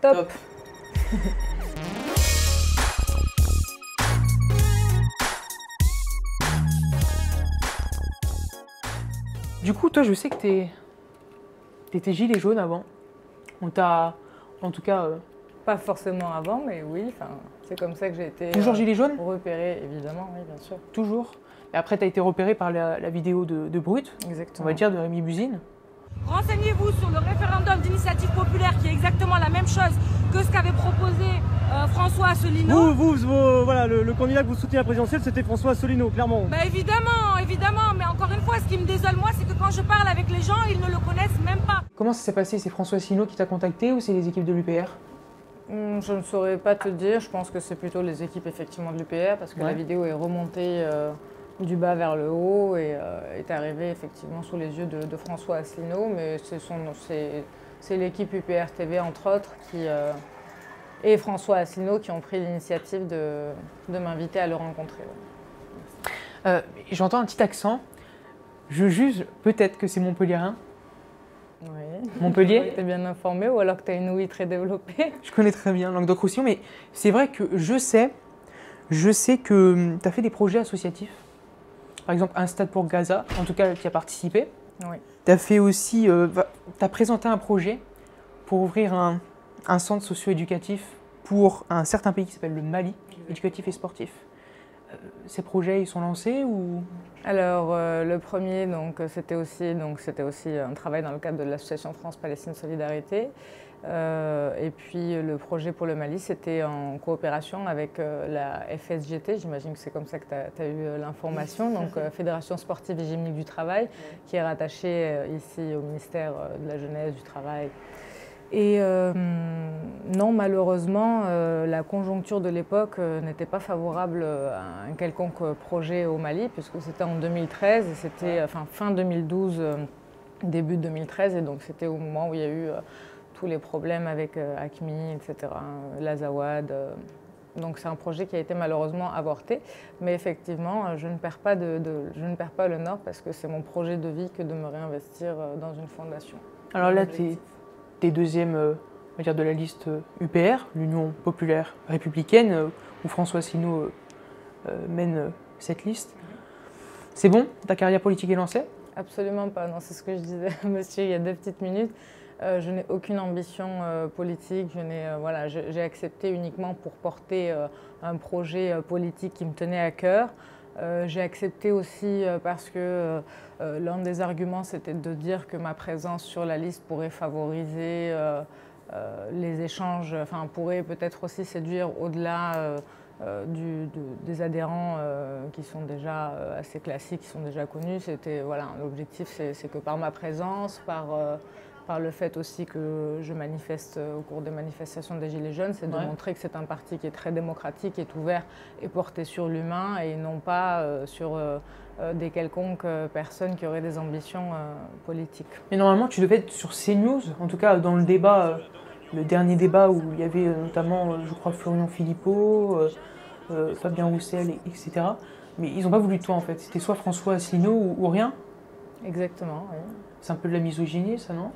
Top. Du coup, toi, je sais que t'es. T'étais gilet jaune avant. On t'a. En tout cas. euh, Pas forcément avant, mais oui, enfin, c'est comme ça que j'ai été toujours euh, gilet jaune? repérée, évidemment, oui, bien sûr. Toujours. Et après, t'as été repéré par la, la vidéo de, de Brut, on Exactement. va dire, de Rémi Buzine. Renseignez-vous sur le référendum d'initiative populaire qui est exactement la même chose que ce qu'avait proposé euh, François Asselineau. Vous, vous, voilà, le, le candidat que vous souteniez à la présidentielle, c'était François Asselineau, clairement. Bah évidemment, évidemment, mais encore une fois, ce qui me désole moi, c'est que quand je parle avec les gens, ils ne le connaissent même pas. Comment ça s'est passé? C'est François Asselineau qui t'a contacté ou c'est les équipes de l'UPR Hum, Je ne saurais pas te dire, je pense que c'est plutôt les équipes effectivement de l'UPR parce que Ouais. la vidéo est remontée euh, du bas vers le haut et euh, est arrivée effectivement sous les yeux de, de François Asselineau, mais c'est l'équipe UPR TV entre autres qui, euh, et François Asselineau qui ont pris l'initiative de, de m'inviter à le rencontrer. ouais. Euh, J'entends un petit accent. Je juge peut-être que c'est Montpellierin. Oui. Montpellier Tu es bien informé ou alors que tu as une ouïe très développée? Je connais très bien Languedoc-Roussillon, mais c'est vrai que je sais, je sais que tu as fait des projets associatifs. Par exemple, un stade pour Gaza, en tout cas, tu as participé. Oui. Tu as fait aussi, tu as présenté un projet pour ouvrir un, un centre socio-éducatif pour un certain pays qui s'appelle le Mali, éducatif et sportif. Euh, ces projets, ils sont lancés ou? Alors euh, le premier, donc c'était aussi, donc c'était aussi un travail dans le cadre de l'association France-Palestine Solidarité. Euh, et puis le projet pour le Mali, c'était en coopération avec euh, la FSGT, j'imagine que c'est comme ça que tu as, eu euh, l'information, donc Fédération sportive et gymnique du travail, qui est rattachée ici au ministère de la Jeunesse, du Travail. Et euh, non, malheureusement, euh, la conjoncture de l'époque euh, n'était pas favorable à un quelconque projet au Mali, puisque c'était en 2013 et c'était enfin, fin 2012, euh, début 2013, et donc c'était au moment où il y a eu tous les problèmes avec euh, ACMI, etc., euh, l'Azawad. euh. donc c'est un projet qui a été malheureusement avorté, mais effectivement, je ne perds pas, de, de- je ne perds pas le nord parce que c'est mon projet de vie que de me réinvestir dans une fondation. Alors là, tu es, deuxième euh, on va dire de la liste UPR, l'Union populaire républicaine, euh, où François euh, euh, mène cette liste. C'est bon? Ta carrière politique est lancée? Absolument pas. Non, c'est ce que je disais, à monsieur, il y a deux petites minutes. Euh, je n'ai aucune ambition euh, politique. Je n'ai, euh, voilà, j'ai accepté uniquement pour porter un projet politique qui me tenait à cœur. J'ai accepté aussi parce que l'un des arguments, c'était de dire que ma présence sur la liste pourrait favoriser les échanges, enfin pourrait peut-être aussi séduire au-delà des adhérents qui sont déjà assez classiques, qui sont déjà connus. C'était voilà, l'objectif, c'est que par ma présence, par par le fait aussi que je manifeste euh, au cours des manifestations des Gilets jaunes, c'est de Ouais. montrer que c'est un parti qui est très démocratique, qui est ouvert et porté sur l'humain et non pas euh, sur euh, des quelconques personnes qui auraient des ambitions euh, politiques. Mais normalement, tu devais être sur CNews, en tout cas dans le débat, le dernier débat où il y avait notamment, je crois, Florian Philippot, Fabien Roussel, et- etc. Mais ils n'ont pas voulu de toi en fait. C'était soit François Asselineau ou, ou rien. Exactement, oui. C'est un peu de la misogynie, ça, non?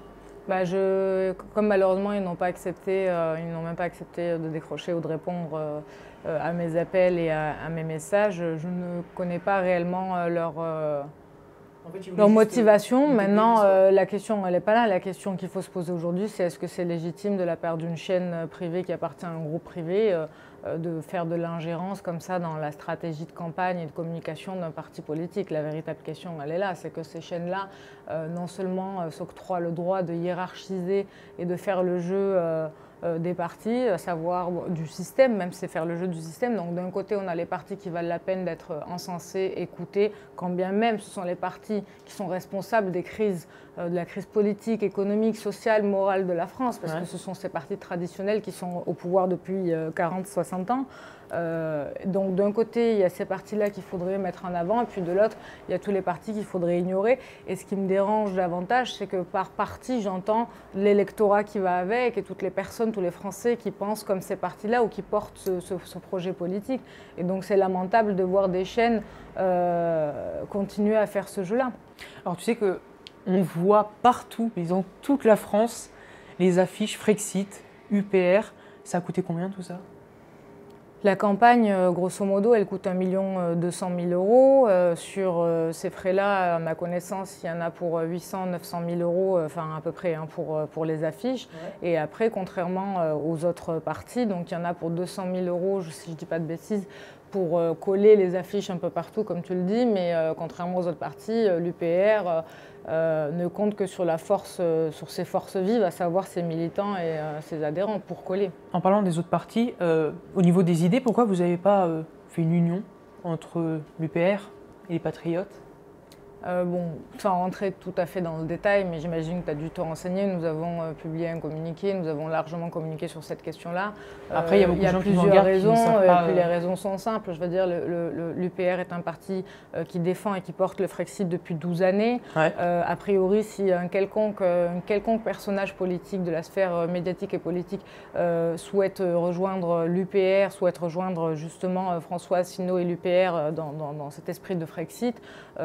Bah, je, comme malheureusement ils n'ont pas accepté, euh, ils n'ont même pas accepté de décrocher ou de répondre euh, euh, à mes appels et à, à mes messages, je ne connais pas réellement euh, leur, leur motivation. Maintenant, la question, elle n'est pas là. La question qu'il faut se poser aujourd'hui, c'est est-ce que c'est légitime de la part d'une chaîne privée qui appartient à un groupe privé de faire de l'ingérence comme ça dans la stratégie de campagne et de communication d'un parti politique La véritable question, elle est là. C'est que ces chaînes-là, euh, non seulement euh, s'octroient le droit de hiérarchiser et de faire le jeu euh, euh, des partis, à savoir du système, même c'est faire le jeu du système. Donc d'un côté, on a les partis qui valent la peine d'être encensés, écoutés, quand bien même ce sont les partis qui sont responsables des crises, euh, de la crise politique, économique, sociale, morale de la France, parce Ouais. que ce sont ces partis traditionnels qui sont au pouvoir depuis 40-60 ans. Euh, donc d'un côté, il y a ces partis-là qu'il faudrait mettre en avant, et puis de l'autre, il y a tous les partis qu'il faudrait ignorer. Et ce qui me dérange davantage, c'est que par parti, j'entends l'électorat qui va avec et toutes les personnes, tous les Français qui pensent comme ces partis-là ou qui portent ce projet politique. Et donc c'est lamentable de voir des chaînes euh, continuer à faire ce jeu-là. Alors tu sais que on voit partout, mais dans toute la France, les affiches Frexit, UPR. Ça a coûté combien tout ça? La campagne, euh, grosso modo, elle coûte 1 200 000 euros. Euh, sur euh, ces frais-là, à ma connaissance, il y en a pour 800 900 000 euros, enfin à peu près hein, pour, pour les affiches. Et après, contrairement aux autres parties, donc il y en a pour 200 000 euros, si je ne dis pas de bêtises, pour coller les affiches un peu partout, comme tu le dis, mais contrairement aux autres parties, l'UPR euh, ne compte que sur la force, euh, sur ses forces vives, à savoir ses militants et euh, ses adhérents pour coller. En parlant des autres partis, au niveau des idées, pourquoi vous n'avez pas fait une union entre l'UPR et les Patriotes? Euh, bon, sans rentrer tout à fait dans le détail, mais j'imagine que tu as dû te renseigner. Nous avons euh, publié un communiqué, nous avons largement communiqué sur cette question-là. Après, il y a, beaucoup de gens plusieurs raisons, et puis les raisons sont simples. Je veux dire, l'UPR est un parti euh, qui défend et qui porte le Frexit depuis 12 années. a priori, si un quelconque, un quelconque personnage politique de la sphère médiatique et politique souhaite rejoindre l'UPR, souhaite rejoindre justement François Asselineau et l'UPR dans, dans, cet esprit de Frexit,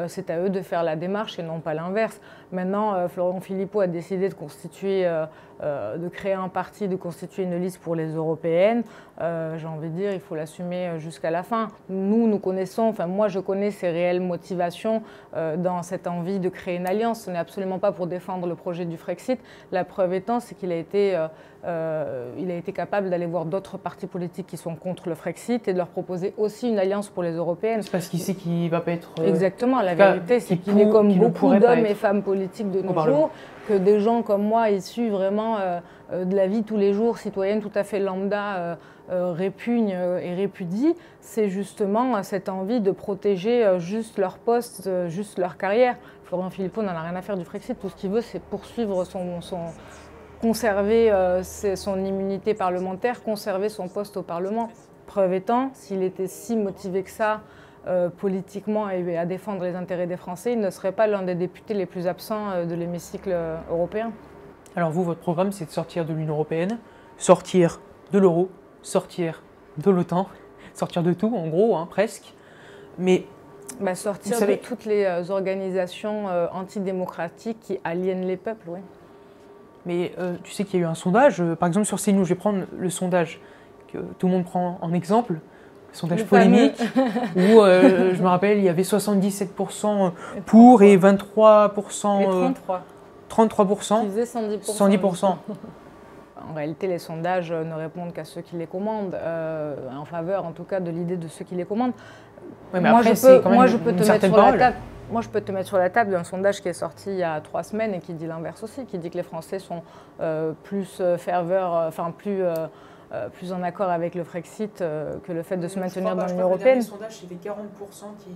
c'est à eux de faire la démarche et non pas l'inverse. Maintenant, euh, Florent Philippot a décidé de constituer, euh, euh, de créer un parti, de constituer une liste pour les européennes. J'ai envie de dire, il faut l'assumer jusqu'à la fin. Nous, nous connaissons, enfin moi je connais ses réelles motivations dans cette envie de créer une alliance. Ce n'est absolument pas pour défendre le projet du Frexit. La preuve étant, c'est qu'il a été il a été capable d'aller voir d'autres partis politiques qui sont contre le Frexit et de leur proposer aussi une alliance pour les européennes. C'est parce qu'il sait qu'il ne va pas être. Exactement, la vérité, c'est qu'il est comme beaucoup d'hommes et femmes politique de nos jours, que des gens comme moi, issus vraiment euh, euh, de la vie tous les jours, citoyenne tout à fait lambda, euh, répugnent et répudient, c'est justement cette envie de protéger juste leur poste, juste leur carrière. Florian Philippot n'en a rien à faire du Frexit, tout ce qu'il veut, c'est poursuivre son, son conserver son immunité parlementaire, conserver son poste au Parlement. Preuve étant, s'il était si motivé que ça euh, politiquement et à défendre les intérêts des Français, il ne serait pas l'un des députés les plus absents euh, de l'hémicycle euh, européen. Alors vous, votre programme, c'est de sortir de l'Union européenne, sortir de l'euro, sortir de l'OTAN, sortir de tout, en gros, hein, presque. Mais bah, sortir de toutes les organisations antidémocratiques qui aliènent les peuples, oui. Mais tu sais qu'il y a eu un sondage, par exemple sur CNews, je vais prendre le sondage que tout le monde prend en exemple sondage polémique où euh, je me rappelle il y avait 77% pour et 23% et 33 33% 110%, 110%. En réalité, les sondages ne répondent qu'à ceux qui les commandent, euh, en faveur en tout cas de l'idée de ceux qui les commandent. moi, je peux, moi, je peux te mettre sur la table. Moi, je peux te mettre sur la table d'un sondage qui est sorti il y a trois semaines et qui dit l'inverse aussi, qui dit que les Français sont euh, plus ferveurs, enfin plus euh, plus en accord avec le Frexit euh, que le fait de se maintenir dans l'Union européenne. sondage, c'était 40%, qui...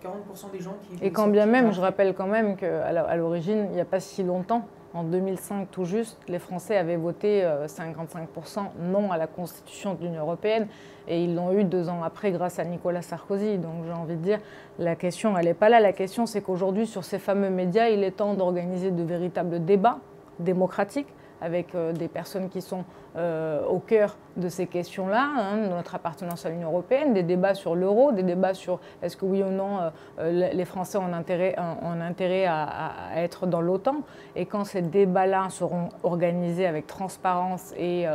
40 des gens qui... Et quand bien même, je rappelle quand même qu'à l'origine, il n'y a pas si longtemps, en 2005 tout juste, les Français avaient voté 55% euh, non à la constitution de l'Union européenne et ils l'ont eu deux ans après grâce à Nicolas Sarkozy. Donc j'ai envie de dire, la question, elle n'est pas là. La question, c'est qu'aujourd'hui, sur ces fameux médias, il est temps d'organiser de véritables débats démocratiques avec euh, des personnes qui sont euh, au cœur de ces questions-là, hein, notre appartenance à l'Union européenne, des débats sur l'euro, des débats sur est-ce que oui ou non euh, les Français ont intérêt, ont intérêt à, être dans l'OTAN. Et quand ces débats-là seront organisés avec transparence et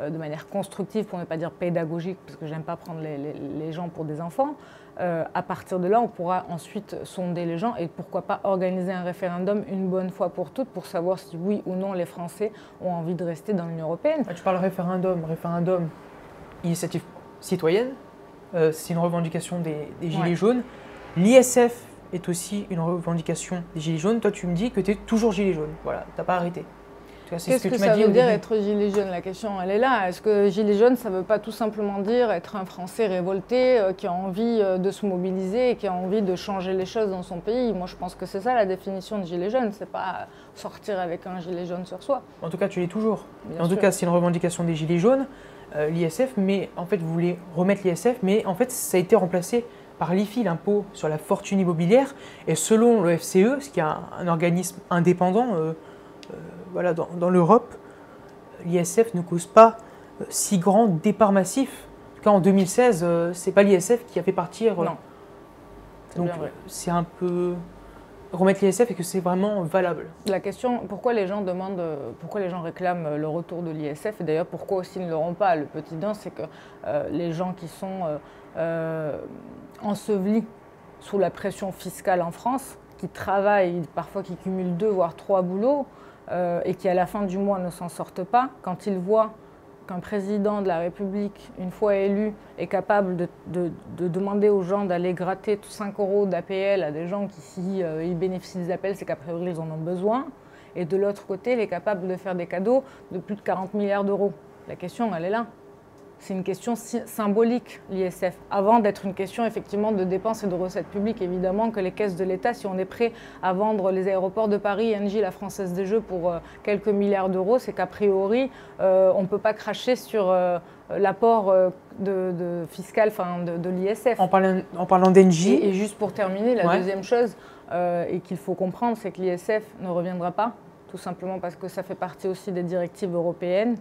de manière constructive, pour ne pas dire pédagogique, parce que j'aime pas prendre les, gens pour des enfants, euh, à partir de là, on pourra ensuite sonder les gens et pourquoi pas organiser un référendum une bonne fois pour toutes pour savoir si oui ou non les Français ont envie de rester dans l'Union européenne. Ah, tu parles référendum, référendum, initiative citoyenne, euh, c'est une revendication des, Gilets jaunes. L'ISF est aussi une revendication des Gilets jaunes. Toi, tu me dis que tu es toujours Gilet jaune. Voilà, tu n'as pas arrêté. Qu'est-ce que, ça veut dire être gilet jaune? La question, elle est là. Est-ce que gilet jaune, ça ne veut pas tout simplement dire être un Français révolté euh, qui a envie euh, de se mobiliser et qui a envie de changer les choses dans son pays? Moi, je pense que c'est ça la définition de gilet jaune. C'est pas sortir avec un gilet jaune sur soi. En tout cas, tu l'es toujours. en tout cas, c'est une revendication des gilets jaunes, euh, l'ISF, mais en fait, vous voulez remettre l'ISF, mais en fait, ça a été remplacé par l'IFI, l'impôt sur la fortune immobilière. Et selon le FCE, ce qui est un, organisme indépendant, voilà, dans, l'Europe, l'ISF ne cause pas euh, si grand départ massif. En en 2016, ce n'est pas l'ISF qui a fait partir. Euh, non. Donc c'est un peu. remettre l'ISF et que c'est vraiment valable. La question, pourquoi les gens demandent, euh, pourquoi les gens réclament le retour de l'ISF et d'ailleurs pourquoi aussi ils ne l'auront pas? Le petit dent, c'est que euh, les gens qui sont euh, ensevelis sous la pression fiscale en France, qui travaillent, parfois qui cumulent deux voire trois boulots et qui à la fin du mois ne s'en sortent pas, quand ils voient qu'un président de la République, une fois élu, est capable de, demander aux gens d'aller gratter 5 euros d'APL à des gens qui, si euh, ils bénéficient des appels, c'est qu'a priori ils en ont besoin, et de l'autre côté, il est capable de faire des cadeaux de plus de 40 milliards d'euros. La question, elle est là c'est une question symbolique, l'ISF, avant d'être une question effectivement de dépenses et de recettes publiques. Évidemment que les caisses de l'État, si on est prêt à vendre les aéroports de Paris, NJ, la Française des Jeux, pour euh, quelques milliards d'euros, c'est qu'a priori, euh, on ne peut pas cracher sur euh, l'apport de, fiscal de, l'ISF. En parlant, en parlant d'NJ. Et, juste pour terminer, la deuxième chose, et qu'il faut comprendre, c'est que l'ISF ne reviendra pas, tout simplement parce que ça fait partie aussi des directives européennes.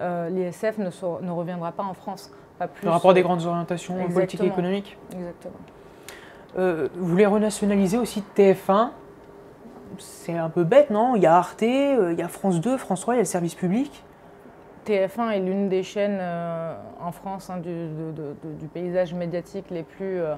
Euh, l'ISF ne, ne, reviendra pas en France. Pas plus, le rapport des grandes orientations politiques et économiques Exactement. Euh, vous voulez renationaliser aussi TF1 C'est un peu bête, non? Il y a Arte, euh, il y a France 2, France 3, il y a le service public. TF1 est l'une des chaînes en France hein, du, du, paysage médiatique les plus euh,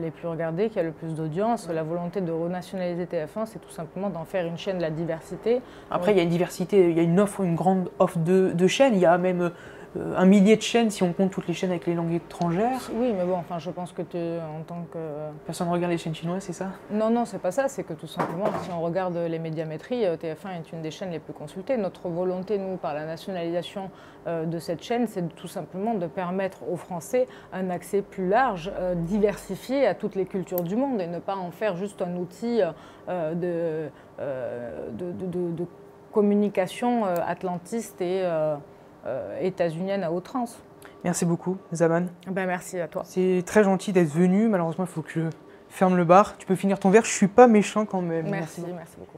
les plus regardés, qui a le plus d'audience. La volonté de renationaliser TF1, c'est tout simplement d'en faire une chaîne de la diversité. Après, il y a une diversité, il y a une offre, une grande offre de, de chaînes. Il y a même euh, un millier de chaînes si on compte toutes les chaînes avec les langues étrangères. Oui, mais bon, enfin, je pense que tu, en tant que. Personne ne regarde les chaînes chinoises, c'est ça? Non, non, c'est pas ça. C'est que tout simplement, si on regarde les médiamétries, euh, TF1 est une des chaînes les plus consultées. Notre volonté, nous, par la nationalisation euh, de cette chaîne, c'est tout simplement de permettre aux Français un accès plus large, diversifié à toutes les cultures du monde et ne pas en faire juste un outil de, de, communication atlantiste et euh, états-unienne à outrance. Merci beaucoup, Zaman. Ben, merci à toi. C'est très gentil d'être venu. Malheureusement, il faut que je ferme le bar. Tu peux finir ton verre. Je suis pas méchant quand même. merci, merci beaucoup.